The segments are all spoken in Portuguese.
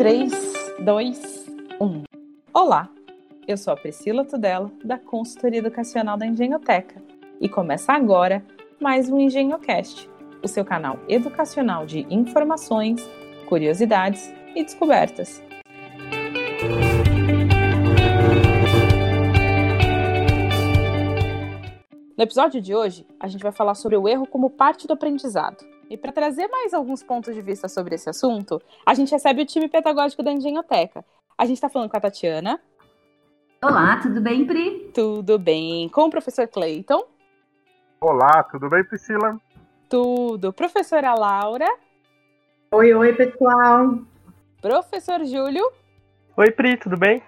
3, 2, 1. Olá, eu sou a Priscila Tudela, da Consultoria Educacional da Engenhoteca, e começa agora mais um EngenhoCast, o seu canal educacional de informações, curiosidades e descobertas. No episódio de hoje, a gente vai falar sobre o erro como parte do aprendizado. E para trazer mais alguns pontos de vista sobre esse assunto, a gente recebe o time pedagógico da Engenhoteca. A gente está falando com a Tatiana. Olá, tudo bem, Pri? Tudo bem. Com o professor Clayton. Olá, tudo bem, Priscila? Tudo. Professora Laura. Oi, oi, pessoal. Professor Júlio. Oi, Pri, tudo bem?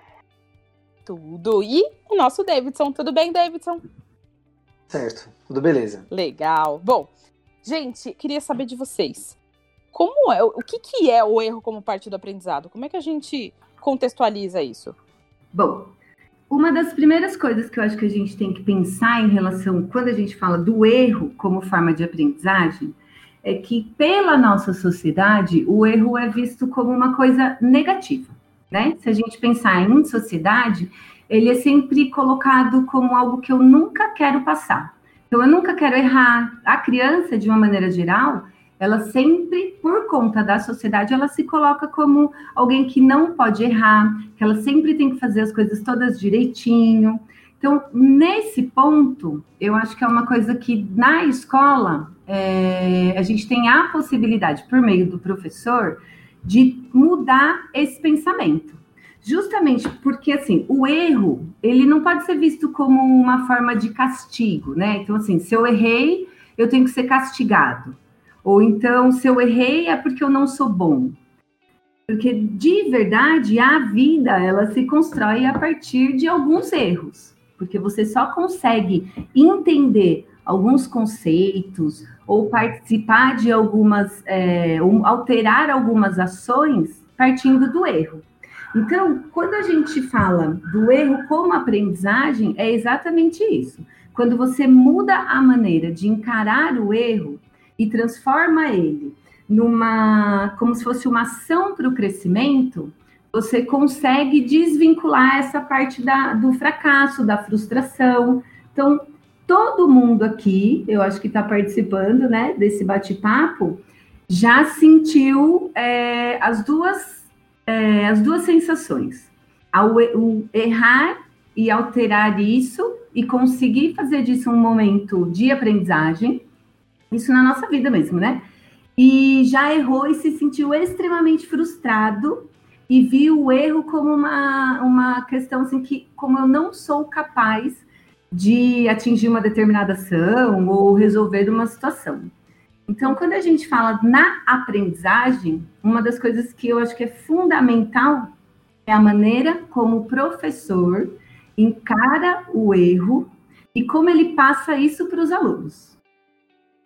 Tudo. E o nosso Davidson. Tudo bem, Davidson? Certo, tudo beleza. Legal. Bom, Gente, queria saber de vocês. Como é, o que, que é o erro como parte do aprendizado? Como é que a gente contextualiza isso? Bom, uma das primeiras coisas que eu acho que a gente tem que pensar em relação, quando a gente fala do erro como forma de aprendizagem, é que pela nossa sociedade o erro é visto como uma coisa negativa, né? Se a gente pensar em sociedade, ele é sempre colocado como algo que eu nunca quero passar. Então, eu nunca quero errar. A criança, de uma maneira geral, ela sempre, por conta da sociedade, ela se coloca como alguém que não pode errar, que ela sempre tem que fazer as coisas todas direitinho. Então, nesse ponto, eu acho que é uma coisa que na escola é, a gente tem a possibilidade, por meio do professor, de mudar esse pensamento. Justamente porque, assim, o erro, ele não pode ser visto como uma forma de castigo, né? Então, assim, se eu errei, eu tenho que ser castigado. Ou então, se eu errei, é porque eu não sou bom. Porque, de verdade, a vida, ela se constrói a partir de alguns erros. Porque você só consegue entender alguns conceitos ou participar de algumas, é, alterar algumas ações partindo do erro. Então, quando a gente fala do erro como aprendizagem, é exatamente isso. Quando você muda a maneira de encarar o erro e transforma ele numa como se fosse uma ação para o crescimento, você consegue desvincular essa parte da, do fracasso, da frustração. Então, todo mundo aqui, eu acho que está participando né, desse bate-papo, já sentiu é, as duas é, as duas sensações. Ao, o errar e alterar isso e conseguir fazer disso um momento de aprendizagem, isso na nossa vida mesmo, né? E já errou e se sentiu extremamente frustrado e viu o erro como uma, uma questão assim que, como eu não sou capaz de atingir uma determinada ação ou resolver uma situação. Então, quando a gente fala na aprendizagem, uma das coisas que eu acho que é fundamental é a maneira como o professor encara o erro e como ele passa isso para os alunos.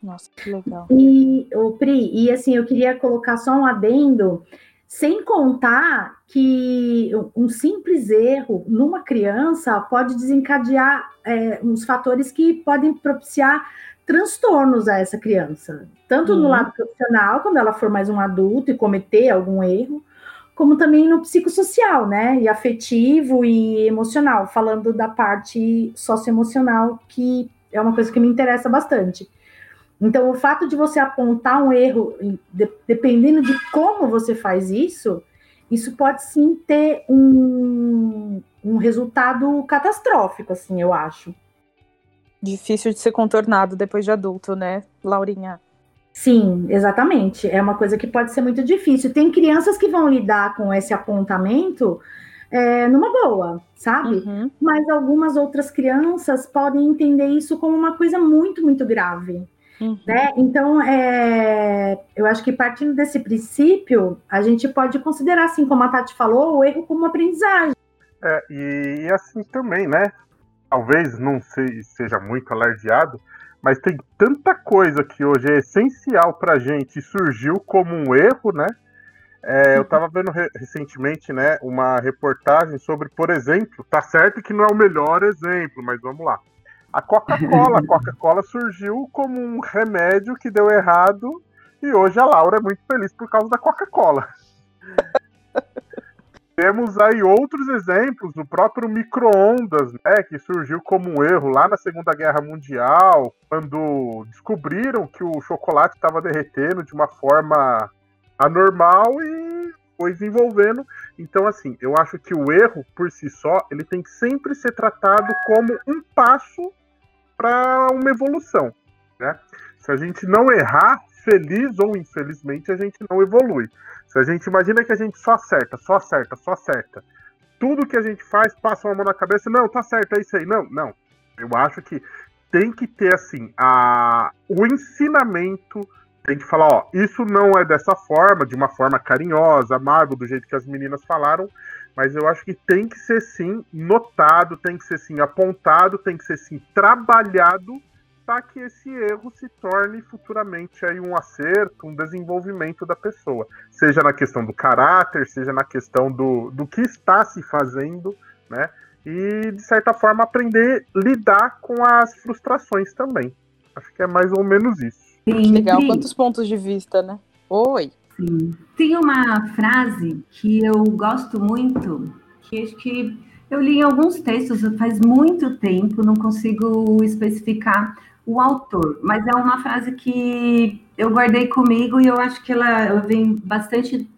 Nossa, que legal. E, o Pri, e assim, eu queria colocar só um adendo, sem contar que um simples erro numa criança pode desencadear é, uns fatores que podem propiciar transtornos a essa criança, tanto uhum. no lado profissional, quando ela for mais um adulto e cometer algum erro, como também no psicossocial, né? E afetivo e emocional, falando da parte socioemocional, que é uma coisa que me interessa bastante. Então, o fato de você apontar um erro, de, dependendo de como você faz isso, isso pode sim ter um, um resultado catastrófico, assim, eu acho. Difícil de ser contornado depois de adulto, né, Laurinha? Sim, exatamente. É uma coisa que pode ser muito difícil. Tem crianças que vão lidar com esse apontamento é, numa boa, sabe? Uhum. Mas algumas outras crianças podem entender isso como uma coisa muito, muito grave. Uhum. Né? Então, é, eu acho que partindo desse princípio, a gente pode considerar, assim como a Tati falou, o erro como aprendizagem. É, e, e assim também, né? Talvez não sei, seja muito alardeado, mas tem tanta coisa que hoje é essencial para gente e surgiu como um erro, né? É, eu estava vendo re recentemente, né, uma reportagem sobre, por exemplo, tá certo que não é o melhor exemplo, mas vamos lá. A Coca-Cola, a Coca-Cola surgiu como um remédio que deu errado e hoje a Laura é muito feliz por causa da Coca-Cola. temos aí outros exemplos, no próprio micro-ondas, né, que surgiu como um erro lá na Segunda Guerra Mundial, quando descobriram que o chocolate estava derretendo de uma forma anormal e foi desenvolvendo. Então, assim, eu acho que o erro por si só, ele tem que sempre ser tratado como um passo para uma evolução, né? Se a gente não errar, feliz ou infelizmente, a gente não evolui. Se a gente imagina que a gente só acerta, só acerta, só acerta, tudo que a gente faz passa uma mão na cabeça, não, tá certo, é isso aí. Não, não. Eu acho que tem que ter assim a o ensinamento tem que falar, ó, isso não é dessa forma, de uma forma carinhosa, amável, do jeito que as meninas falaram, mas eu acho que tem que ser sim notado, tem que ser sim apontado, tem que ser sim trabalhado para que esse erro se torne futuramente aí um acerto, um desenvolvimento da pessoa, seja na questão do caráter, seja na questão do, do que está se fazendo, né? E de certa forma aprender a lidar com as frustrações também. Acho que é mais ou menos isso. Sim, Legal, sim. quantos pontos de vista, né? Oi. Sim. Tem uma frase que eu gosto muito, que acho que eu li em alguns textos faz muito tempo, não consigo especificar o autor, mas é uma frase que eu guardei comigo e eu acho que ela, ela vem bastante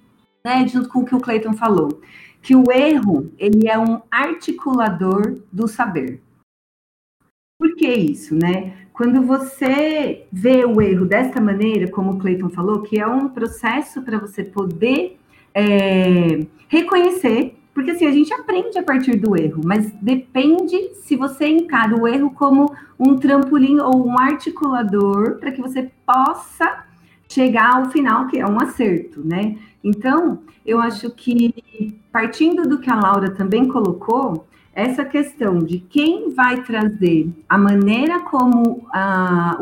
né, junto com o que o Clayton falou, que o erro ele é um articulador do saber. Por que isso, né? Quando você vê o erro desta maneira, como o Clayton falou, que é um processo para você poder é, reconhecer porque assim, a gente aprende a partir do erro, mas depende se você encara o erro como um trampolim ou um articulador para que você possa chegar ao final, que é um acerto, né? Então, eu acho que partindo do que a Laura também colocou, essa questão de quem vai trazer a maneira como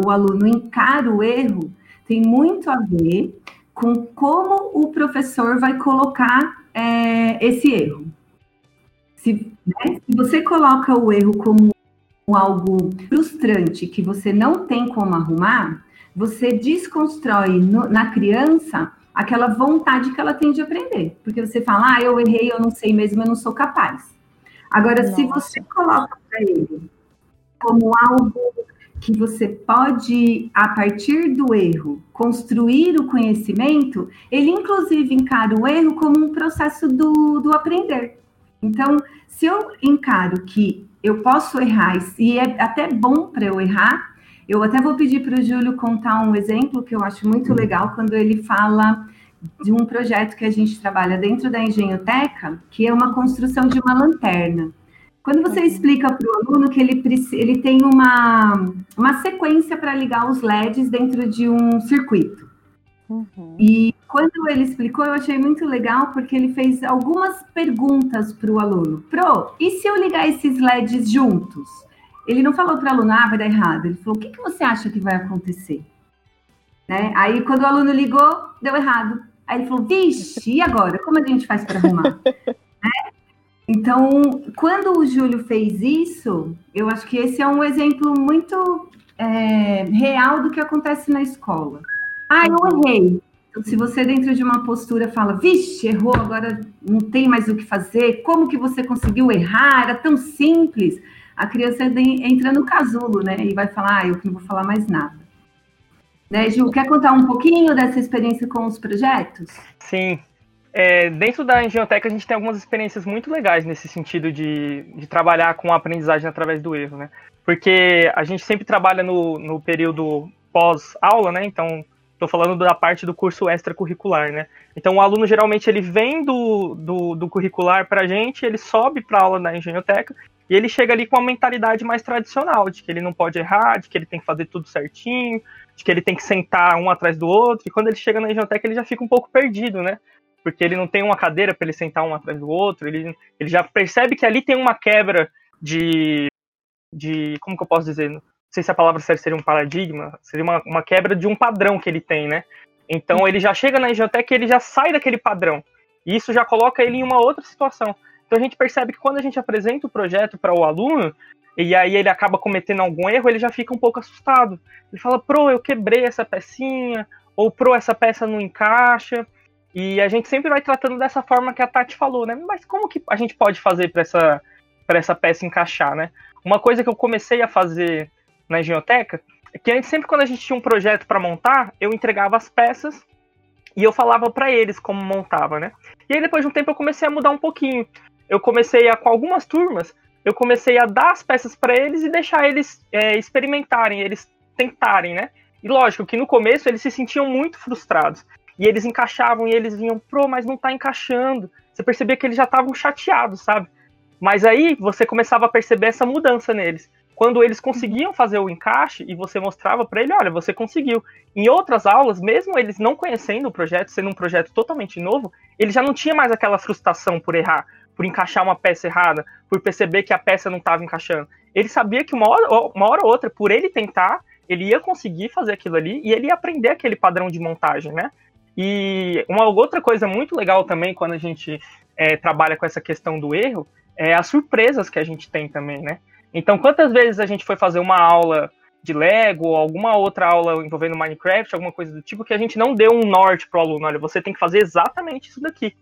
o aluno encara o erro tem muito a ver com como o professor vai colocar é, esse erro. Se, né, se você coloca o erro como algo frustrante que você não tem como arrumar, você desconstrói no, na criança aquela vontade que ela tem de aprender. Porque você fala, ah, eu errei, eu não sei mesmo, eu não sou capaz. Agora, Nossa. se você coloca para ele como algo que você pode, a partir do erro, construir o conhecimento, ele inclusive encara o erro como um processo do, do aprender. Então, se eu encaro que eu posso errar, e é até bom para eu errar, eu até vou pedir para o Júlio contar um exemplo que eu acho muito legal quando ele fala de um projeto que a gente trabalha dentro da Engenhoteca, que é uma construção de uma lanterna. Quando você uhum. explica para o aluno que ele, ele tem uma, uma sequência para ligar os LEDs dentro de um circuito. Uhum. E quando ele explicou, eu achei muito legal, porque ele fez algumas perguntas para o aluno. Pro, e se eu ligar esses LEDs juntos? Ele não falou para o aluno, ah, vai dar errado. Ele falou, o que, que você acha que vai acontecer? Né? Aí, quando o aluno ligou, deu errado. Aí ele falou, vixe, e agora? Como a gente faz para arrumar? né? Então, quando o Júlio fez isso, eu acho que esse é um exemplo muito é, real do que acontece na escola. Ah, eu errei. Então, se você dentro de uma postura fala, vixe, errou, agora não tem mais o que fazer, como que você conseguiu errar? Era tão simples. A criança entra no casulo, né? E vai falar, ah, eu não vou falar mais nada. Né, Gil, quer contar um pouquinho dessa experiência com os projetos? Sim, é, dentro da Engenhoteca, a gente tem algumas experiências muito legais nesse sentido de, de trabalhar com a aprendizagem através do erro, né? Porque a gente sempre trabalha no, no período pós-aula, né? Então, estou falando da parte do curso extracurricular, né? Então, o aluno, geralmente, ele vem do, do, do curricular para a gente, ele sobe para a aula da Engenhoteca e ele chega ali com uma mentalidade mais tradicional, de que ele não pode errar, de que ele tem que fazer tudo certinho, de que ele tem que sentar um atrás do outro, e quando ele chega na Engenhoteca, ele já fica um pouco perdido, né? Porque ele não tem uma cadeira para ele sentar um atrás do outro, ele, ele já percebe que ali tem uma quebra de, de. Como que eu posso dizer? Não sei se a palavra certa seria um paradigma, seria uma, uma quebra de um padrão que ele tem, né? Então ele já chega na Engiotec e ele já sai daquele padrão. E isso já coloca ele em uma outra situação. Então a gente percebe que quando a gente apresenta o projeto para o aluno, e aí ele acaba cometendo algum erro, ele já fica um pouco assustado. Ele fala, pro, eu quebrei essa pecinha, ou pro, essa peça não encaixa. E a gente sempre vai tratando dessa forma que a Tati falou, né? Mas como que a gente pode fazer para essa, essa peça encaixar, né? Uma coisa que eu comecei a fazer na engenhoteca é que antes, sempre quando a gente tinha um projeto para montar, eu entregava as peças e eu falava para eles como montava, né? E aí depois de um tempo eu comecei a mudar um pouquinho. Eu comecei a, com algumas turmas, eu comecei a dar as peças para eles e deixar eles é, experimentarem, eles tentarem, né? E lógico que no começo eles se sentiam muito frustrados. E eles encaixavam e eles vinham, pro, mas não tá encaixando. Você percebia que eles já estavam chateados, sabe? Mas aí você começava a perceber essa mudança neles. Quando eles conseguiam fazer o encaixe e você mostrava para ele, olha, você conseguiu. Em outras aulas, mesmo eles não conhecendo o projeto, sendo um projeto totalmente novo, ele já não tinha mais aquela frustração por errar, por encaixar uma peça errada, por perceber que a peça não estava encaixando. Ele sabia que uma hora, uma hora ou outra, por ele tentar, ele ia conseguir fazer aquilo ali e ele ia aprender aquele padrão de montagem, né? E uma outra coisa muito legal também quando a gente é, trabalha com essa questão do erro é as surpresas que a gente tem também, né? Então, quantas vezes a gente foi fazer uma aula de Lego ou alguma outra aula envolvendo Minecraft, alguma coisa do tipo, que a gente não deu um norte pro aluno, olha, você tem que fazer exatamente isso daqui.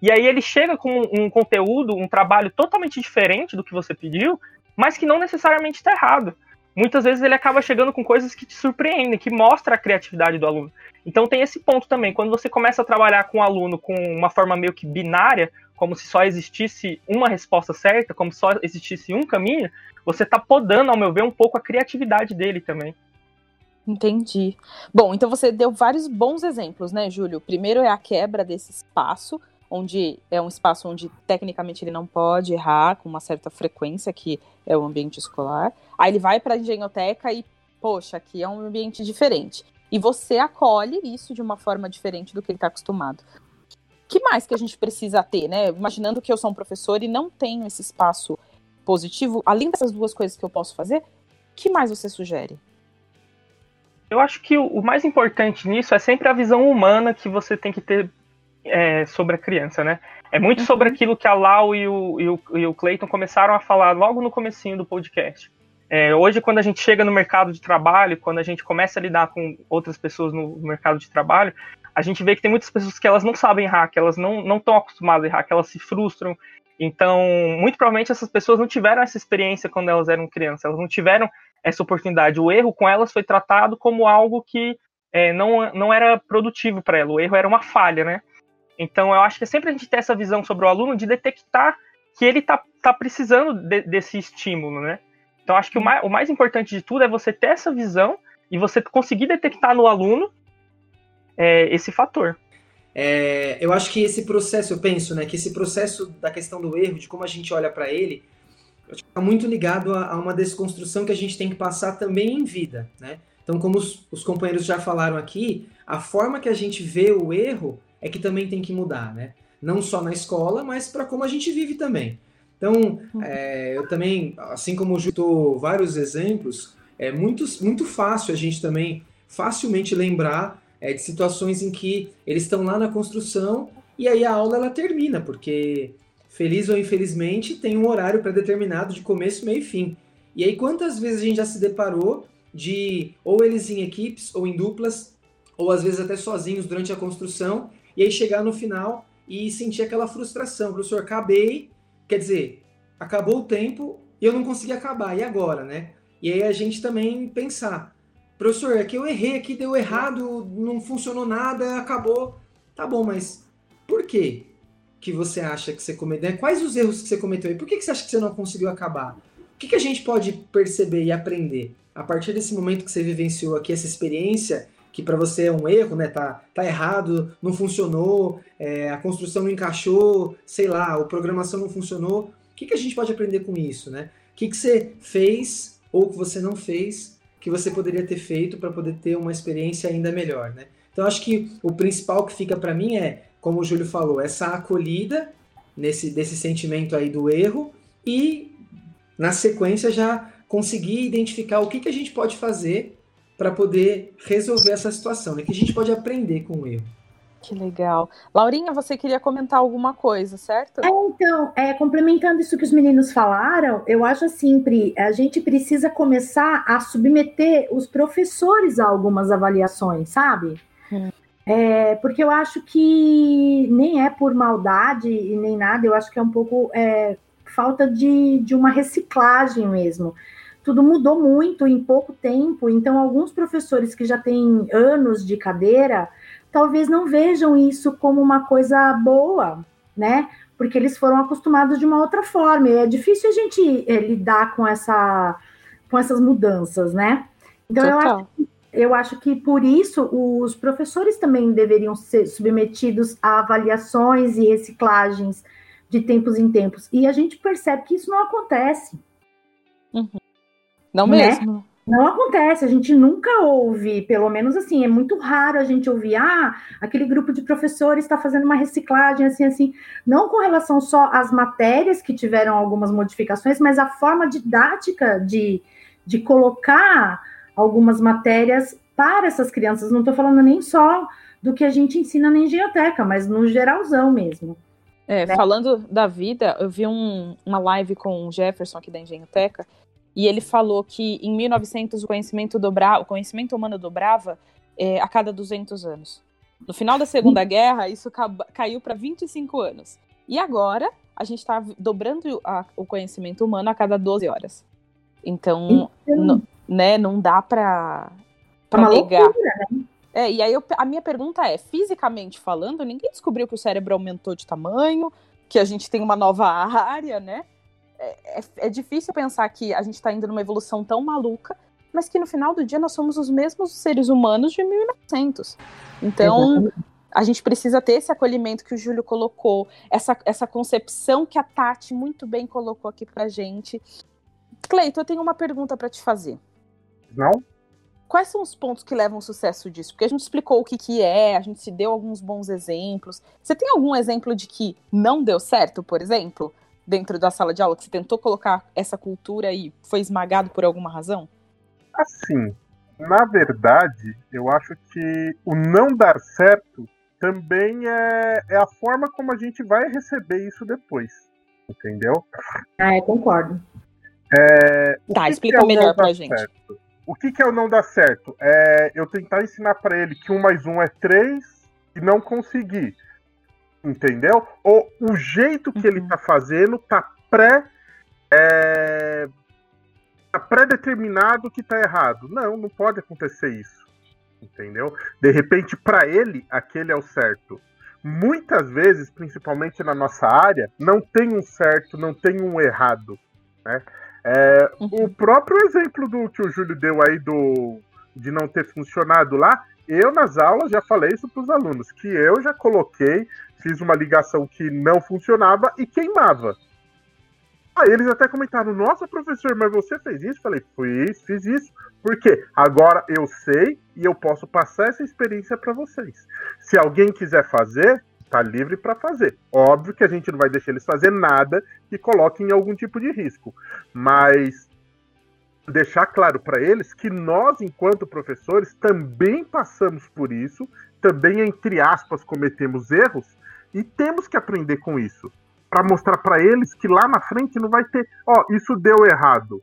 E aí ele chega com um conteúdo, um trabalho totalmente diferente do que você pediu, mas que não necessariamente está errado muitas vezes ele acaba chegando com coisas que te surpreendem, que mostra a criatividade do aluno. Então tem esse ponto também. Quando você começa a trabalhar com o um aluno com uma forma meio que binária, como se só existisse uma resposta certa, como se só existisse um caminho, você está podando, ao meu ver, um pouco a criatividade dele também. Entendi. Bom, então você deu vários bons exemplos, né, Júlio? Primeiro é a quebra desse espaço onde é um espaço onde tecnicamente ele não pode errar com uma certa frequência, que é o ambiente escolar. Aí ele vai para a engenhoteca e, poxa, aqui é um ambiente diferente. E você acolhe isso de uma forma diferente do que ele está acostumado. que mais que a gente precisa ter, né? Imaginando que eu sou um professor e não tenho esse espaço positivo, além dessas duas coisas que eu posso fazer, que mais você sugere? Eu acho que o mais importante nisso é sempre a visão humana que você tem que ter é, sobre a criança, né? É muito uhum. sobre aquilo que a Lau e o, e, o, e o Clayton começaram a falar logo no comecinho do podcast. É, hoje, quando a gente chega no mercado de trabalho, quando a gente começa a lidar com outras pessoas no mercado de trabalho, a gente vê que tem muitas pessoas que elas não sabem errar, que elas não estão acostumadas a errar, que elas se frustram. Então, muito provavelmente essas pessoas não tiveram essa experiência quando elas eram crianças, elas não tiveram essa oportunidade. O erro com elas foi tratado como algo que é, não, não era produtivo para ela, o erro era uma falha, né? Então, eu acho que é sempre a gente ter essa visão sobre o aluno de detectar que ele está tá precisando de, desse estímulo, né? Então, acho que o mais, o mais importante de tudo é você ter essa visão e você conseguir detectar no aluno é, esse fator. É, eu acho que esse processo, eu penso, né, que esse processo da questão do erro, de como a gente olha para ele, está muito ligado a, a, uma desconstrução que a gente tem que passar também em vida, né? Então, como os, os companheiros já falaram aqui, a forma que a gente vê o erro é que também tem que mudar, né? Não só na escola, mas para como a gente vive também. Então, uhum. é, eu também, assim como Ju vários exemplos, é muito, muito fácil a gente também facilmente lembrar é, de situações em que eles estão lá na construção e aí a aula ela termina, porque feliz ou infelizmente tem um horário pré-determinado de começo, meio e fim. E aí quantas vezes a gente já se deparou de ou eles em equipes ou em duplas, ou às vezes até sozinhos durante a construção, e aí chegar no final e sentir aquela frustração. Professor, acabei, quer dizer, acabou o tempo e eu não consegui acabar, e agora, né? E aí a gente também pensar, professor, é que eu errei aqui, deu errado, não funcionou nada, acabou. Tá bom, mas por quê que você acha que você cometeu? Quais os erros que você cometeu e por que, você acha que você não conseguiu acabar? O que a gente pode perceber e aprender a partir desse momento que você vivenciou aqui, essa experiência que para você é um erro, né? Tá, tá errado, não funcionou, é, a construção não encaixou, sei lá, a programação não funcionou. O que, que a gente pode aprender com isso, né? O que, que você fez ou que você não fez que você poderia ter feito para poder ter uma experiência ainda melhor, né? Então acho que o principal que fica para mim é, como o Júlio falou, essa acolhida nesse desse sentimento aí do erro e na sequência já conseguir identificar o que, que a gente pode fazer para poder resolver essa situação, né? Que a gente pode aprender com o erro. Que legal. Laurinha, você queria comentar alguma coisa, certo? É, então, é, complementando isso que os meninos falaram, eu acho assim, Pri, a gente precisa começar a submeter os professores a algumas avaliações, sabe? Hum. É, porque eu acho que nem é por maldade e nem nada, eu acho que é um pouco é, falta de, de uma reciclagem mesmo. Tudo mudou muito em pouco tempo, então alguns professores que já têm anos de cadeira talvez não vejam isso como uma coisa boa, né? Porque eles foram acostumados de uma outra forma. E é difícil a gente é, lidar com, essa, com essas mudanças, né? Então eu acho que eu acho que por isso os professores também deveriam ser submetidos a avaliações e reciclagens de tempos em tempos. E a gente percebe que isso não acontece. Uhum. Não né? mesmo. Não acontece, a gente nunca ouve, pelo menos assim, é muito raro a gente ouvir, ah, aquele grupo de professores está fazendo uma reciclagem, assim, assim, não com relação só às matérias que tiveram algumas modificações, mas a forma didática de, de colocar algumas matérias para essas crianças. Não estou falando nem só do que a gente ensina na engenhoteca, mas no geralzão mesmo. É, né? falando da vida, eu vi um, uma live com o Jefferson aqui da Engenhoteca, e ele falou que em 1900 o conhecimento, dobra, o conhecimento humano dobrava é, a cada 200 anos. No final da Segunda Guerra, isso caiu para 25 anos. E agora, a gente está dobrando a, o conhecimento humano a cada 12 horas. Então, então né, não dá para é negar. Loucura, né? É, e aí eu, a minha pergunta é: fisicamente falando, ninguém descobriu que o cérebro aumentou de tamanho, que a gente tem uma nova área, né? É, é, é difícil pensar que a gente está indo numa evolução tão maluca, mas que no final do dia nós somos os mesmos seres humanos de 1900. Então. Exatamente. A gente precisa ter esse acolhimento que o Júlio colocou, essa, essa concepção que a Tati muito bem colocou aqui pra gente. Cleito, eu tenho uma pergunta para te fazer. Não? Quais são os pontos que levam ao sucesso disso? Porque a gente explicou o que, que é, a gente se deu alguns bons exemplos. Você tem algum exemplo de que não deu certo, por exemplo, dentro da sala de aula, que você tentou colocar essa cultura e foi esmagado por alguma razão? Assim, na verdade, eu acho que o não dar certo também é, é a forma como a gente vai receber isso depois. Entendeu? Ah, eu concordo. É, tá, explica é melhor pra gente. Certo? O que, que é o não dar certo? É eu tentar ensinar para ele que um mais um é três e não conseguir. Entendeu? Ou o jeito que uhum. ele tá fazendo tá pré. É, tá pré-determinado que tá errado. Não, não pode acontecer isso. Entendeu? De repente, para ele, aquele é o certo. Muitas vezes, principalmente na nossa área, não tem um certo, não tem um errado. Né? É, uhum. O próprio exemplo do que o Júlio deu aí do de não ter funcionado lá, eu nas aulas já falei isso para os alunos, que eu já coloquei, fiz uma ligação que não funcionava e queimava. Aí eles até comentaram, nossa professor, mas você fez isso? Falei, fiz, fiz isso. Porque agora eu sei e eu posso passar essa experiência para vocês. Se alguém quiser fazer, tá livre para fazer. Óbvio que a gente não vai deixar eles fazer nada que coloque em algum tipo de risco, mas deixar claro para eles que nós, enquanto professores, também passamos por isso, também entre aspas cometemos erros e temos que aprender com isso para mostrar para eles que lá na frente não vai ter, ó, oh, isso deu errado.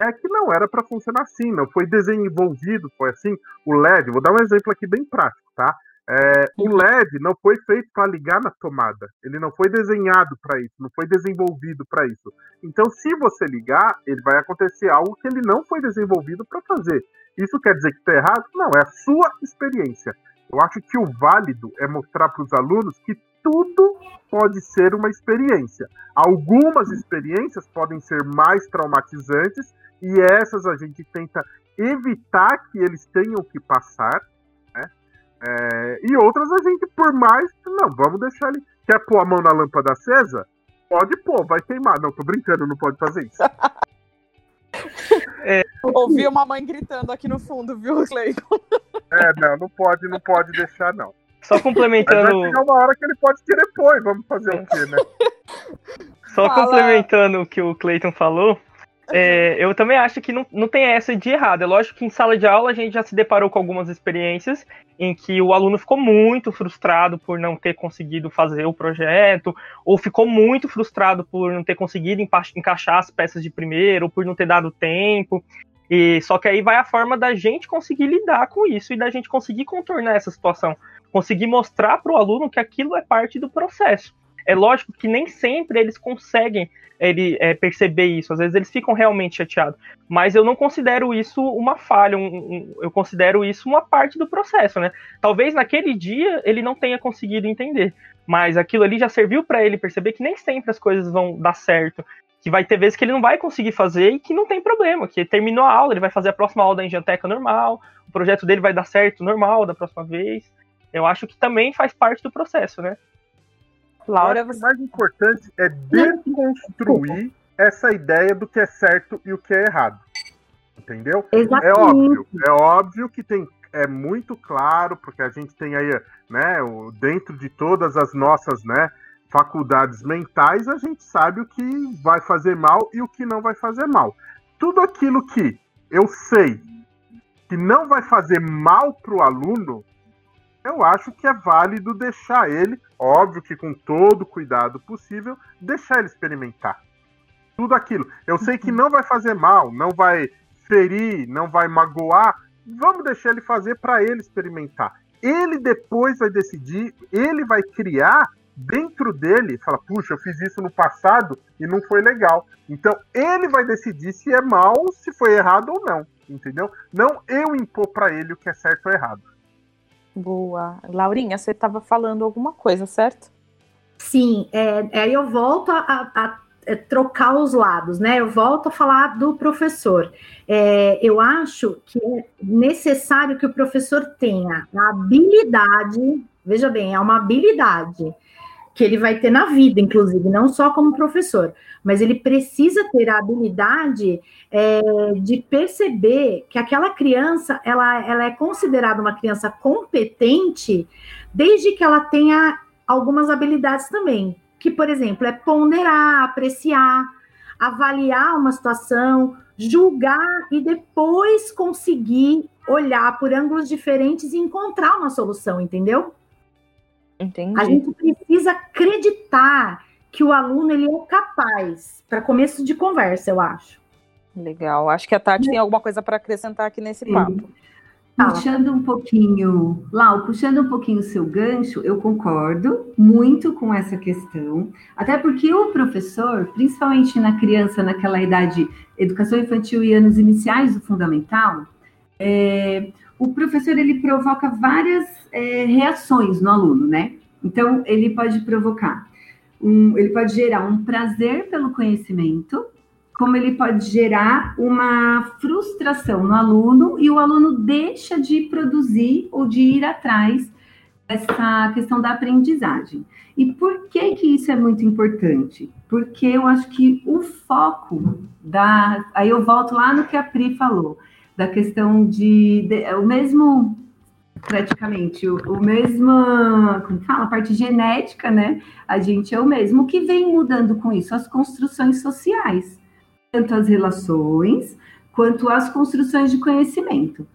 É que não era para funcionar assim, não foi desenvolvido, foi assim. O LED, vou dar um exemplo aqui bem prático, tá? É, o. LED não foi feito para ligar na tomada. Ele não foi desenhado para isso, não foi desenvolvido para isso. Então, se você ligar, ele vai acontecer algo que ele não foi desenvolvido para fazer. Isso quer dizer que está errado? Não, é a sua experiência. Eu acho que o válido é mostrar para os alunos que tudo pode ser uma experiência. Algumas experiências podem ser mais traumatizantes e essas a gente tenta evitar que eles tenham que passar é, e outras a gente, por mais. Não, vamos deixar ele. Quer pôr a mão na lâmpada acesa? Pode pôr, vai queimar. Não, tô brincando, não pode fazer isso. é, Ouvi uma mãe gritando aqui no fundo, viu, Cleiton? É, não, não pode, não pode deixar, não. Só complementando. Mas vai chegar uma hora que ele pode querer pôr, vamos fazer o quê, né? Só Fala. complementando o que o Cleiton falou, é, eu também acho que não, não tem essa de errado. É lógico que em sala de aula a gente já se deparou com algumas experiências em que o aluno ficou muito frustrado por não ter conseguido fazer o projeto, ou ficou muito frustrado por não ter conseguido encaixar as peças de primeiro, ou por não ter dado tempo. E só que aí vai a forma da gente conseguir lidar com isso e da gente conseguir contornar essa situação. conseguir mostrar para o aluno que aquilo é parte do processo. É lógico que nem sempre eles conseguem ele, é, perceber isso, às vezes eles ficam realmente chateados, mas eu não considero isso uma falha, um, um, eu considero isso uma parte do processo, né? Talvez naquele dia ele não tenha conseguido entender, mas aquilo ali já serviu para ele perceber que nem sempre as coisas vão dar certo, que vai ter vezes que ele não vai conseguir fazer e que não tem problema, que terminou a aula, ele vai fazer a próxima aula da Engenteca normal, o projeto dele vai dar certo normal da próxima vez. Eu acho que também faz parte do processo, né? Laura, você... o mais importante é desconstruir essa ideia do que é certo e o que é errado. Entendeu? Exatamente. É óbvio, é óbvio que tem é muito claro, porque a gente tem aí, né, dentro de todas as nossas, né, faculdades mentais, a gente sabe o que vai fazer mal e o que não vai fazer mal. Tudo aquilo que eu sei que não vai fazer mal para o aluno, eu acho que é válido deixar ele, óbvio que com todo o cuidado possível, deixar ele experimentar. Tudo aquilo. Eu sei que não vai fazer mal, não vai ferir, não vai magoar. Vamos deixar ele fazer para ele experimentar. Ele depois vai decidir, ele vai criar dentro dele, fala, puxa, eu fiz isso no passado e não foi legal. Então ele vai decidir se é mal, se foi errado ou não, entendeu? Não eu impor para ele o que é certo ou errado. Boa. Laurinha, você estava falando alguma coisa, certo? Sim, é, aí eu volto a, a, a, é, trocar os lados, né? Eu volto a falar do professor. É, eu acho que é necessário que o professor tenha a habilidade, veja bem, é uma habilidade que ele vai ter na vida, inclusive, não só como professor, mas ele precisa ter a habilidade é, de perceber que aquela criança ela, ela é considerada uma criança competente desde que ela tenha algumas habilidades também, que, por exemplo, é ponderar, apreciar, avaliar uma situação, julgar e depois conseguir olhar por ângulos diferentes e encontrar uma solução, entendeu? Entendi. A gente precisa acreditar que o aluno ele é capaz, para começo de conversa, eu acho. Legal. Acho que a Tati tem alguma coisa para acrescentar aqui nesse Sim. papo. Puxando um pouquinho, Lau, puxando um pouquinho o seu gancho, eu concordo muito com essa questão, até porque o professor, principalmente na criança, naquela idade, educação infantil e anos iniciais do fundamental, é, o professor ele provoca várias é, reações no aluno, né? Então, ele pode provocar, um, ele pode gerar um prazer pelo conhecimento, como ele pode gerar uma frustração no aluno e o aluno deixa de produzir ou de ir atrás dessa questão da aprendizagem. E por que que isso é muito importante? Porque eu acho que o foco da, aí eu volto lá no que a Pri falou, da questão de, de o mesmo praticamente o, o mesmo, como fala, a parte genética, né? A gente é o mesmo. O que vem mudando com isso? As construções sociais, tanto as relações quanto as construções de conhecimento.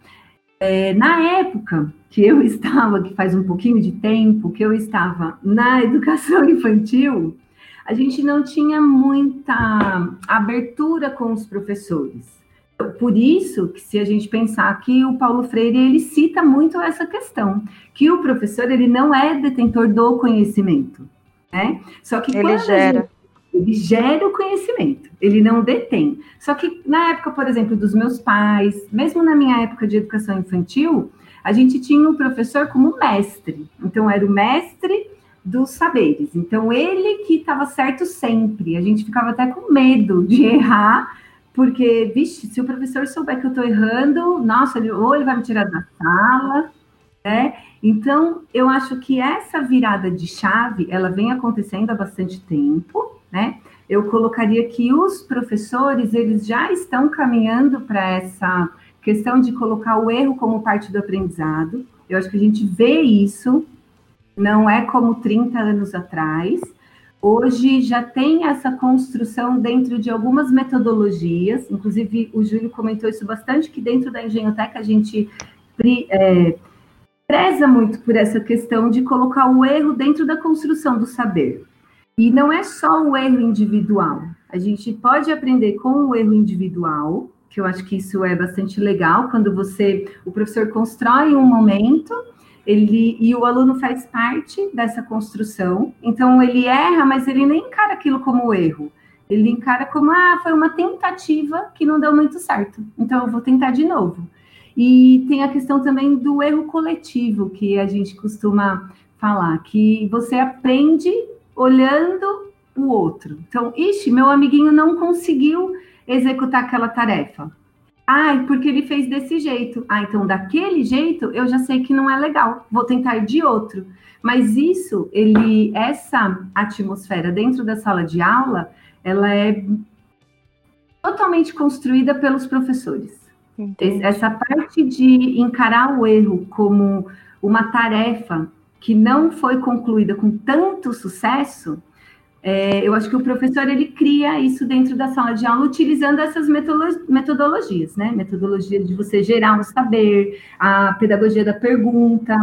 É, na época que eu estava, que faz um pouquinho de tempo, que eu estava na educação infantil, a gente não tinha muita abertura com os professores por isso que se a gente pensar que o Paulo Freire ele cita muito essa questão, que o professor ele não é detentor do conhecimento, né? Só que ele gera gente, ele gera o conhecimento, ele não detém. Só que na época, por exemplo, dos meus pais, mesmo na minha época de educação infantil, a gente tinha o professor como mestre. Então era o mestre dos saberes. Então ele que estava certo sempre. A gente ficava até com medo de errar porque, vixe, se o professor souber que eu estou errando, nossa, ele, ou ele vai me tirar da sala, né? Então, eu acho que essa virada de chave, ela vem acontecendo há bastante tempo, né? Eu colocaria que os professores, eles já estão caminhando para essa questão de colocar o erro como parte do aprendizado. Eu acho que a gente vê isso, não é como 30 anos atrás, hoje já tem essa construção dentro de algumas metodologias, inclusive o Júlio comentou isso bastante, que dentro da engenhoteca a gente é, preza muito por essa questão de colocar o erro dentro da construção do saber. E não é só o erro individual, a gente pode aprender com o erro individual, que eu acho que isso é bastante legal, quando você, o professor constrói um momento ele e o aluno faz parte dessa construção. Então ele erra, mas ele nem encara aquilo como erro. Ele encara como ah, foi uma tentativa que não deu muito certo. Então eu vou tentar de novo. E tem a questão também do erro coletivo que a gente costuma falar, que você aprende olhando o outro. Então, ixi, meu amiguinho não conseguiu executar aquela tarefa. Ah, porque ele fez desse jeito. Ah, então daquele jeito eu já sei que não é legal. Vou tentar de outro. Mas isso, ele, essa atmosfera dentro da sala de aula, ela é totalmente construída pelos professores. Entendi. Essa parte de encarar o erro como uma tarefa que não foi concluída com tanto sucesso, é, eu acho que o professor ele cria isso dentro da sala de aula utilizando essas metodologias, né? Metodologia de você gerar um saber, a pedagogia da pergunta,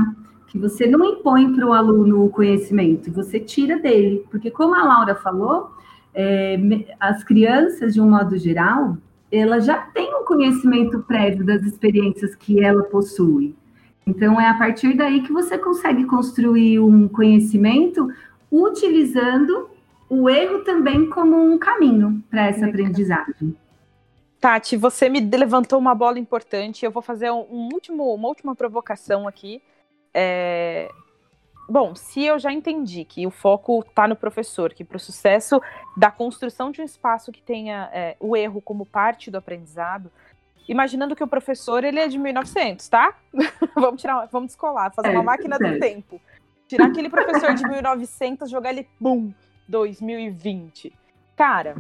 que você não impõe para o aluno o conhecimento, você tira dele, porque como a Laura falou, é, as crianças de um modo geral, ela já tem um conhecimento prévio das experiências que ela possui. Então é a partir daí que você consegue construir um conhecimento utilizando o erro também como um caminho para essa aprendizagem. Tati, você me levantou uma bola importante. Eu vou fazer um, último, uma última provocação aqui. É... Bom, se eu já entendi que o foco está no professor, que para o sucesso da construção de um espaço que tenha é, o erro como parte do aprendizado, imaginando que o professor ele é de 1900, tá? vamos tirar, vamos descolar, fazer uma é, máquina do tempo, tirar aquele professor de 1900, jogar ele, bum, 2020. Cara,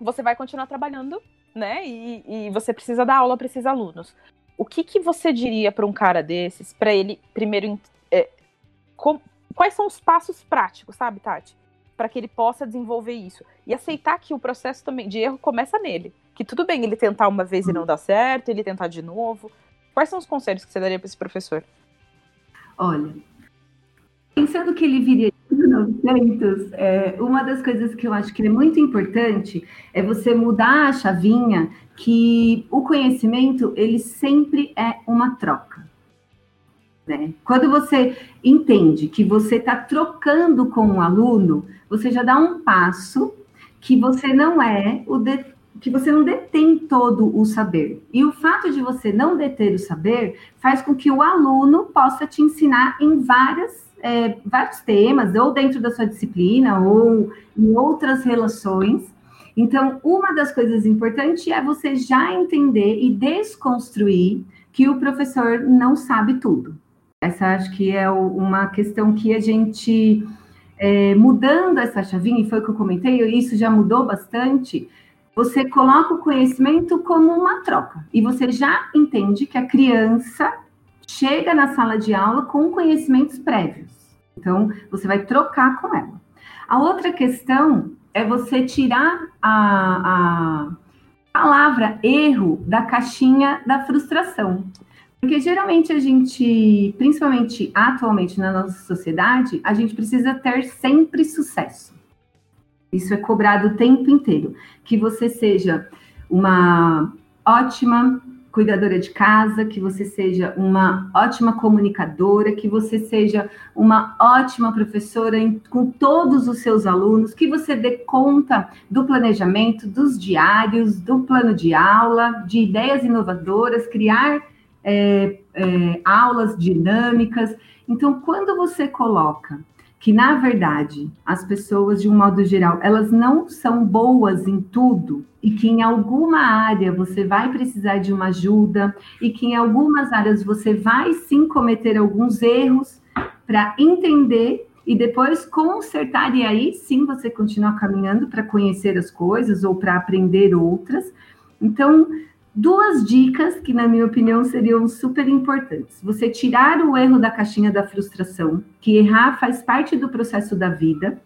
você vai continuar trabalhando, né? E, e você precisa dar aula para esses alunos. O que, que você diria para um cara desses, para ele primeiro é, com, quais são os passos práticos, sabe, Tati? Para que ele possa desenvolver isso. E aceitar que o processo também de erro começa nele. Que tudo bem ele tentar uma vez e não dar certo, ele tentar de novo. Quais são os conselhos que você daria para esse professor? Olha, pensando que ele viria 1900, é, uma das coisas que eu acho que é muito importante é você mudar a chavinha que o conhecimento ele sempre é uma troca. Né? Quando você entende que você está trocando com um aluno, você já dá um passo que você não é o de, que você não detém todo o saber. E o fato de você não deter o saber faz com que o aluno possa te ensinar em várias é, vários temas, ou dentro da sua disciplina, ou em outras relações. Então, uma das coisas importantes é você já entender e desconstruir que o professor não sabe tudo. Essa acho que é uma questão que a gente, é, mudando essa chavinha, e foi o que eu comentei, isso já mudou bastante, você coloca o conhecimento como uma troca. E você já entende que a criança chega na sala de aula com conhecimentos prévios. Então, você vai trocar com ela. A outra questão é você tirar a, a palavra erro da caixinha da frustração. Porque geralmente a gente, principalmente atualmente na nossa sociedade, a gente precisa ter sempre sucesso. Isso é cobrado o tempo inteiro. Que você seja uma ótima cuidadora de casa, que você seja uma ótima comunicadora, que você seja uma ótima professora em, com todos os seus alunos, que você dê conta do planejamento, dos diários, do plano de aula, de ideias inovadoras, criar é, é, aulas dinâmicas. Então, quando você coloca que na verdade as pessoas de um modo geral elas não são boas em tudo e que em alguma área você vai precisar de uma ajuda e que em algumas áreas você vai sim cometer alguns erros para entender e depois consertar e aí sim você continuar caminhando para conhecer as coisas ou para aprender outras. Então, duas dicas que, na minha opinião, seriam super importantes. Você tirar o erro da caixinha da frustração, que errar faz parte do processo da vida.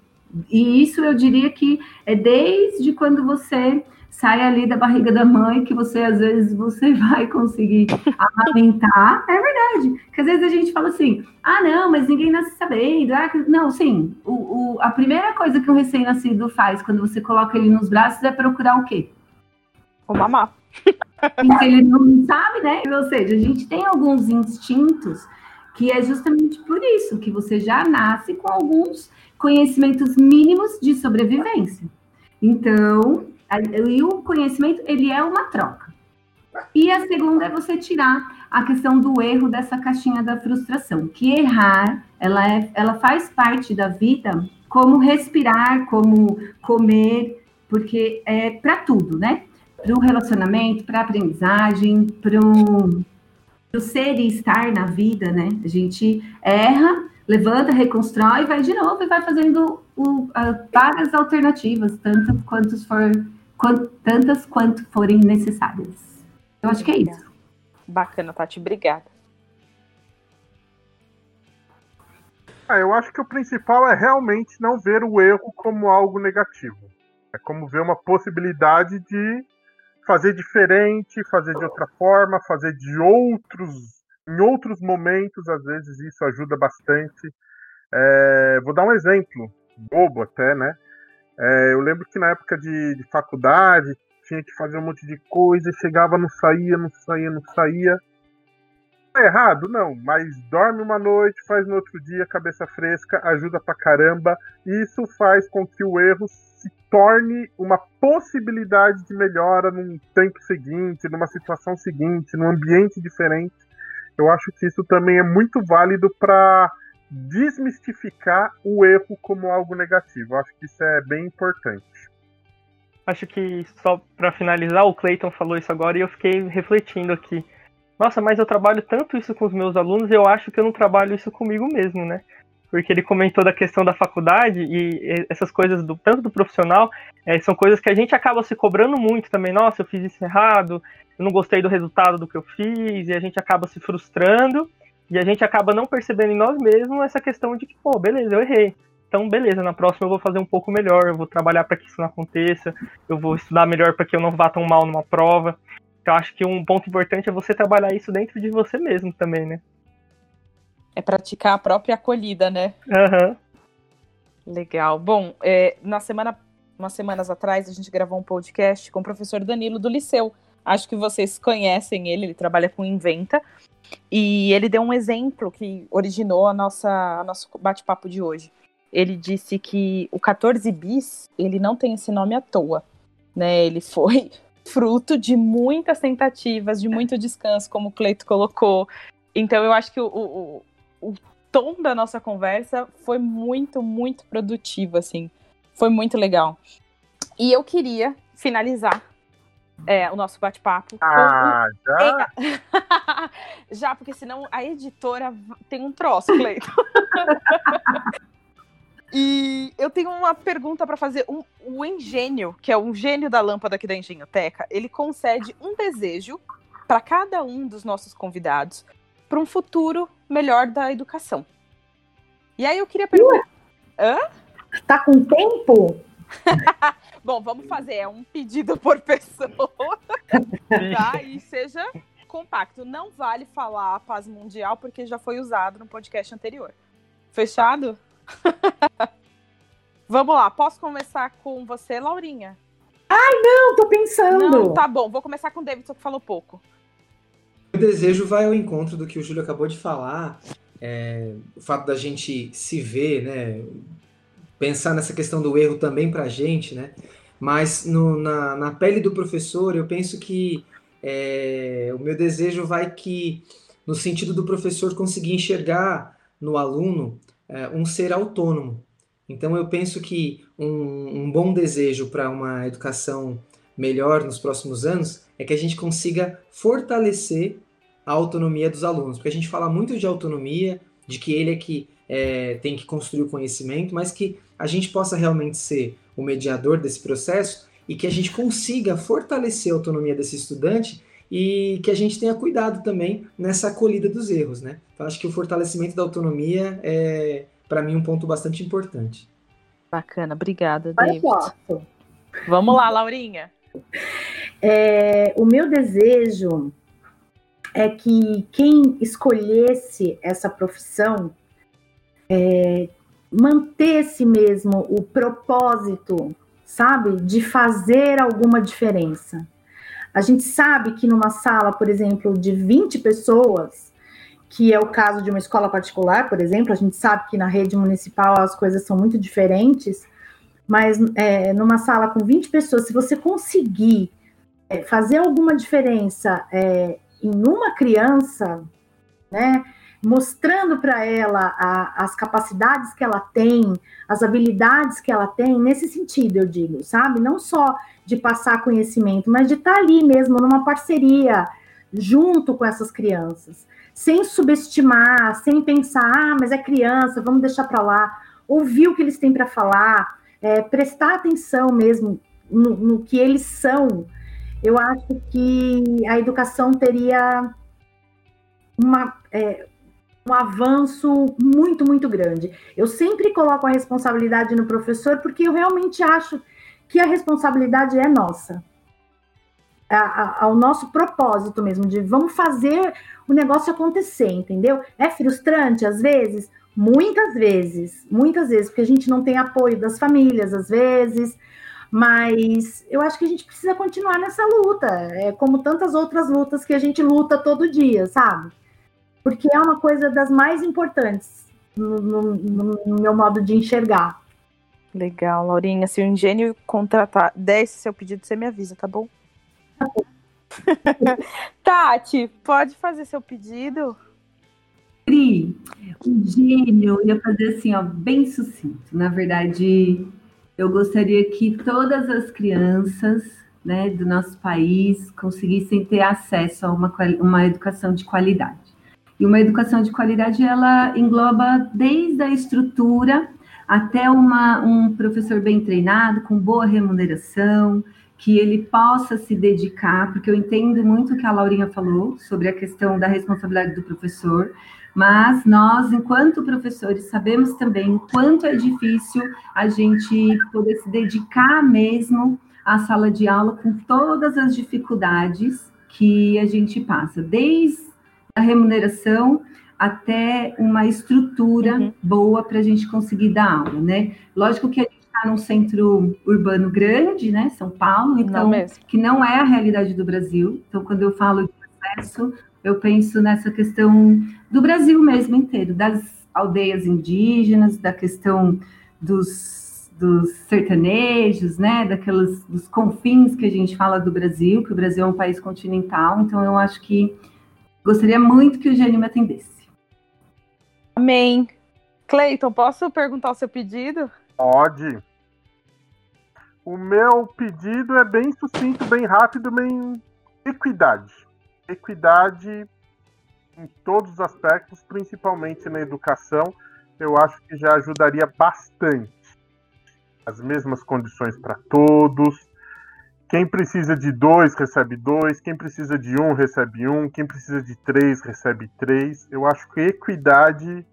E isso eu diria que é desde quando você sai ali da barriga da mãe, que você às vezes você vai conseguir amamentar. É verdade. Que às vezes a gente fala assim: ah, não, mas ninguém nasce sabendo. Ah, não, sim. O, o, a primeira coisa que um recém-nascido faz quando você coloca ele nos braços é procurar o quê? O mamar ele não sabe, né? Ou seja, a gente tem alguns instintos que é justamente por isso que você já nasce com alguns conhecimentos mínimos de sobrevivência. Então, e o conhecimento, ele é uma troca. E a segunda é você tirar a questão do erro dessa caixinha da frustração, que errar, ela, é, ela faz parte da vida como respirar, como comer, porque é para tudo, né? Para o relacionamento, para a aprendizagem, para o ser e estar na vida, né? A gente erra, levanta, reconstrói, vai de novo e vai fazendo o, a, várias alternativas, tantas quantas, for, quant, tantas quanto forem necessárias. Eu acho que é isso. Bacana, Tati, obrigada. Ah, eu acho que o principal é realmente não ver o erro como algo negativo. É como ver uma possibilidade de fazer diferente, fazer de outra forma, fazer de outros, em outros momentos, às vezes isso ajuda bastante. É, vou dar um exemplo, bobo até, né? É, eu lembro que na época de, de faculdade tinha que fazer um monte de coisa, chegava, não saía, não saía, não saía. É errado? Não, mas dorme uma noite, faz no outro dia, cabeça fresca, ajuda pra caramba. Isso faz com que o erro se torne uma possibilidade de melhora num tempo seguinte, numa situação seguinte, num ambiente diferente. Eu acho que isso também é muito válido para desmistificar o erro como algo negativo. Eu acho que isso é bem importante. Acho que só para finalizar, o Clayton falou isso agora e eu fiquei refletindo aqui. Nossa, mas eu trabalho tanto isso com os meus alunos, eu acho que eu não trabalho isso comigo mesmo, né? Porque ele comentou da questão da faculdade e essas coisas do tanto do profissional é, são coisas que a gente acaba se cobrando muito também. Nossa, eu fiz isso errado, eu não gostei do resultado do que eu fiz, e a gente acaba se frustrando e a gente acaba não percebendo em nós mesmos essa questão de que, pô, beleza, eu errei. Então, beleza, na próxima eu vou fazer um pouco melhor, eu vou trabalhar para que isso não aconteça, eu vou estudar melhor para que eu não vá tão mal numa prova. Então, acho que um ponto importante é você trabalhar isso dentro de você mesmo também, né? É praticar a própria acolhida, né? Uhum. Legal. Bom, é, na semana, umas semanas atrás, a gente gravou um podcast com o professor Danilo do Liceu. Acho que vocês conhecem ele, ele trabalha com Inventa. E ele deu um exemplo que originou a nossa, a nosso bate-papo de hoje ele disse que o 14 bis, ele não tem esse nome à toa, né? Ele foi fruto de muitas tentativas, de muito descanso, como o Cleito colocou. Então eu acho que o, o, o tom da nossa conversa foi muito, muito produtivo, assim. Foi muito legal. E eu queria finalizar é, o nosso bate-papo. Ah, já? já, porque senão a editora tem um troço, Cleito. E eu tenho uma pergunta para fazer. Um, o Engênio, que é um gênio da lâmpada aqui da Engenhoteca, ele concede um desejo para cada um dos nossos convidados para um futuro melhor da educação. E aí eu queria perguntar. Hã? Tá com tempo? Bom, vamos fazer. É um pedido por pessoa. tá? E seja compacto. Não vale falar a paz mundial, porque já foi usado no podcast anterior. Fechado? Vamos lá, posso começar com você, Laurinha? Ai, não, tô pensando. Não, tá bom, vou começar com o Davidson, que falou pouco. Desejo vai ao encontro do que o Júlio acabou de falar. É, o fato da gente se ver, né? Pensar nessa questão do erro também pra gente, né? Mas no, na, na pele do professor, eu penso que é, o meu desejo vai que, no sentido do professor conseguir enxergar no aluno é, um ser autônomo. Então eu penso que um, um bom desejo para uma educação melhor nos próximos anos é que a gente consiga fortalecer a autonomia dos alunos, porque a gente fala muito de autonomia, de que ele é que é, tem que construir o conhecimento, mas que a gente possa realmente ser o mediador desse processo e que a gente consiga fortalecer a autonomia desse estudante e que a gente tenha cuidado também nessa acolhida dos erros, né? Então, acho que o fortalecimento da autonomia é, para mim, um ponto bastante importante. Bacana, obrigada, David. Vamos lá, Laurinha. É, o meu desejo é que quem escolhesse essa profissão é, mantesse mesmo o propósito, sabe, de fazer alguma diferença. A gente sabe que numa sala, por exemplo, de 20 pessoas, que é o caso de uma escola particular, por exemplo. A gente sabe que na rede municipal as coisas são muito diferentes, mas é, numa sala com 20 pessoas, se você conseguir é, fazer alguma diferença é, em uma criança, né, mostrando para ela a, as capacidades que ela tem, as habilidades que ela tem, nesse sentido, eu digo, sabe? Não só de passar conhecimento, mas de estar tá ali mesmo, numa parceria, junto com essas crianças, sem subestimar, sem pensar, ah, mas é criança, vamos deixar para lá, ouvir o que eles têm para falar, é, prestar atenção mesmo no, no que eles são. Eu acho que a educação teria uma, é, um avanço muito, muito grande. Eu sempre coloco a responsabilidade no professor, porque eu realmente acho que a responsabilidade é nossa. A, a, ao nosso propósito mesmo, de vamos fazer o negócio acontecer, entendeu? É frustrante às vezes? Muitas vezes, muitas vezes, porque a gente não tem apoio das famílias, às vezes, mas eu acho que a gente precisa continuar nessa luta, é como tantas outras lutas que a gente luta todo dia, sabe? porque é uma coisa das mais importantes no, no, no meu modo de enxergar. Legal, Laurinha. Se o engenho contratar, der esse seu pedido, você me avisa, tá bom? Tá bom. Tati, pode fazer seu pedido? Pri, o gênio ia fazer assim, ó, bem sucinto. Na verdade, eu gostaria que todas as crianças né, do nosso país conseguissem ter acesso a uma, uma educação de qualidade. E uma educação de qualidade, ela engloba desde a estrutura até uma, um professor bem treinado, com boa remuneração, que ele possa se dedicar, porque eu entendo muito o que a Laurinha falou sobre a questão da responsabilidade do professor, mas nós, enquanto professores, sabemos também o quanto é difícil a gente poder se dedicar mesmo à sala de aula com todas as dificuldades que a gente passa, desde a remuneração até uma estrutura uhum. boa para a gente conseguir dar aula, né? Lógico que a gente está num centro urbano grande, né? São Paulo, então não que não é a realidade do Brasil. Então, quando eu falo de acesso, eu penso nessa questão do Brasil mesmo inteiro, das aldeias indígenas, da questão dos, dos sertanejos, né? Daqueles dos confins que a gente fala do Brasil, que o Brasil é um país continental. Então, eu acho que Gostaria muito que o Gênio me atendesse. Amém. Cleiton, posso perguntar o seu pedido? Pode. O meu pedido é bem sucinto, bem rápido, bem equidade. Equidade em todos os aspectos, principalmente na educação, eu acho que já ajudaria bastante. As mesmas condições para todos, quem precisa de dois recebe dois, quem precisa de um recebe um, quem precisa de três recebe três. Eu acho que equidade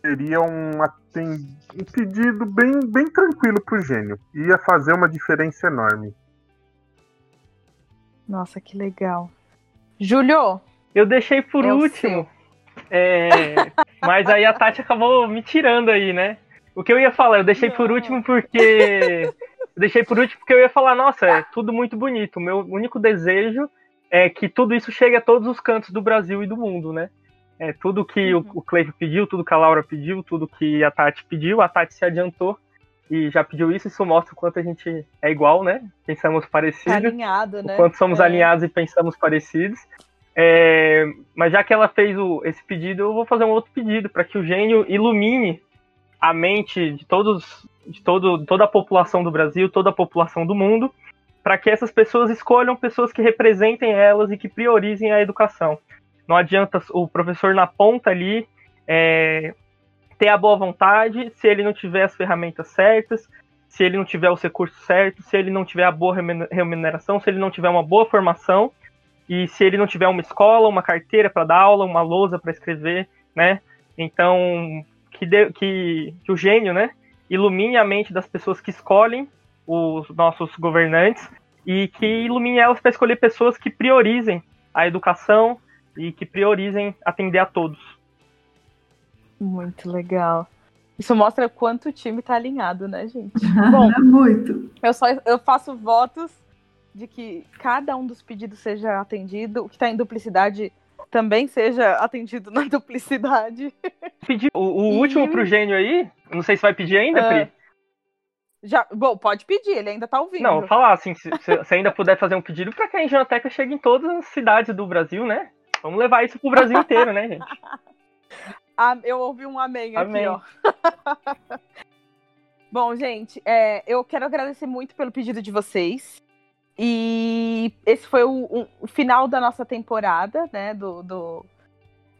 seria um, um pedido bem, bem tranquilo para o gênio. Ia fazer uma diferença enorme. Nossa, que legal. Júlio! Eu deixei por é último. É, mas aí a Tati acabou me tirando aí, né? O que eu ia falar, eu deixei Não. por último porque deixei por último porque eu ia falar, nossa, é tudo muito bonito. O meu único desejo é que tudo isso chegue a todos os cantos do Brasil e do mundo, né? É, tudo que uhum. o, o Cleiton pediu, tudo que a Laura pediu, tudo que a Tati pediu, a Tati se adiantou e já pediu isso, isso mostra o quanto a gente é igual, né? Pensamos parecidos. Tá alinhado, né? O quanto somos é. alinhados e pensamos parecidos. É, mas já que ela fez o, esse pedido, eu vou fazer um outro pedido para que o gênio ilumine a mente de todos de todo, toda a população do Brasil, toda a população do mundo, para que essas pessoas escolham pessoas que representem elas e que priorizem a educação. Não adianta o professor na ponta ali é, ter a boa vontade se ele não tiver as ferramentas certas, se ele não tiver os recursos certos, se ele não tiver a boa remuneração, se ele não tiver uma boa formação e se ele não tiver uma escola, uma carteira para dar aula, uma lousa para escrever, né? Então, que, de, que, que o gênio, né? ilumine a mente das pessoas que escolhem os nossos governantes e que ilumine elas para escolher pessoas que priorizem a educação e que priorizem atender a todos. Muito legal. Isso mostra quanto o time está alinhado, né, gente? Bom, é muito. Eu só eu faço votos de que cada um dos pedidos seja atendido. O que está em duplicidade também seja atendido na duplicidade. Pedir o, o e... último pro gênio aí, não sei se vai pedir ainda, uh, Pri. Já, bom, pode pedir, ele ainda tá ouvindo. Não, falar assim, se, se ainda puder fazer um pedido para que a Engenhoteca chegue em todas as cidades do Brasil, né? Vamos levar isso pro Brasil inteiro, né, gente? Ah, eu ouvi um amém, amém. aqui, ó. Bom, gente, é, eu quero agradecer muito pelo pedido de vocês. E esse foi o, o final da nossa temporada, né, do, do,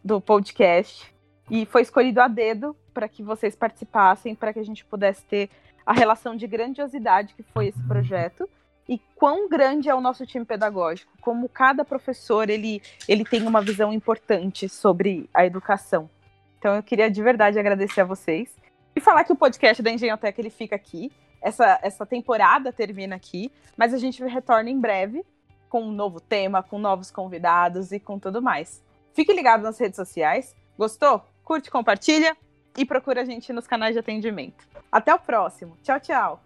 do podcast. E foi escolhido a dedo para que vocês participassem, para que a gente pudesse ter a relação de grandiosidade que foi esse projeto e quão grande é o nosso time pedagógico, como cada professor ele, ele tem uma visão importante sobre a educação. Então eu queria de verdade agradecer a vocês e falar que o podcast da Engenhoteca ele fica aqui. Essa, essa temporada termina aqui, mas a gente retorna em breve com um novo tema, com novos convidados e com tudo mais. Fique ligado nas redes sociais. Gostou? Curte, compartilha e procura a gente nos canais de atendimento. Até o próximo. Tchau, tchau.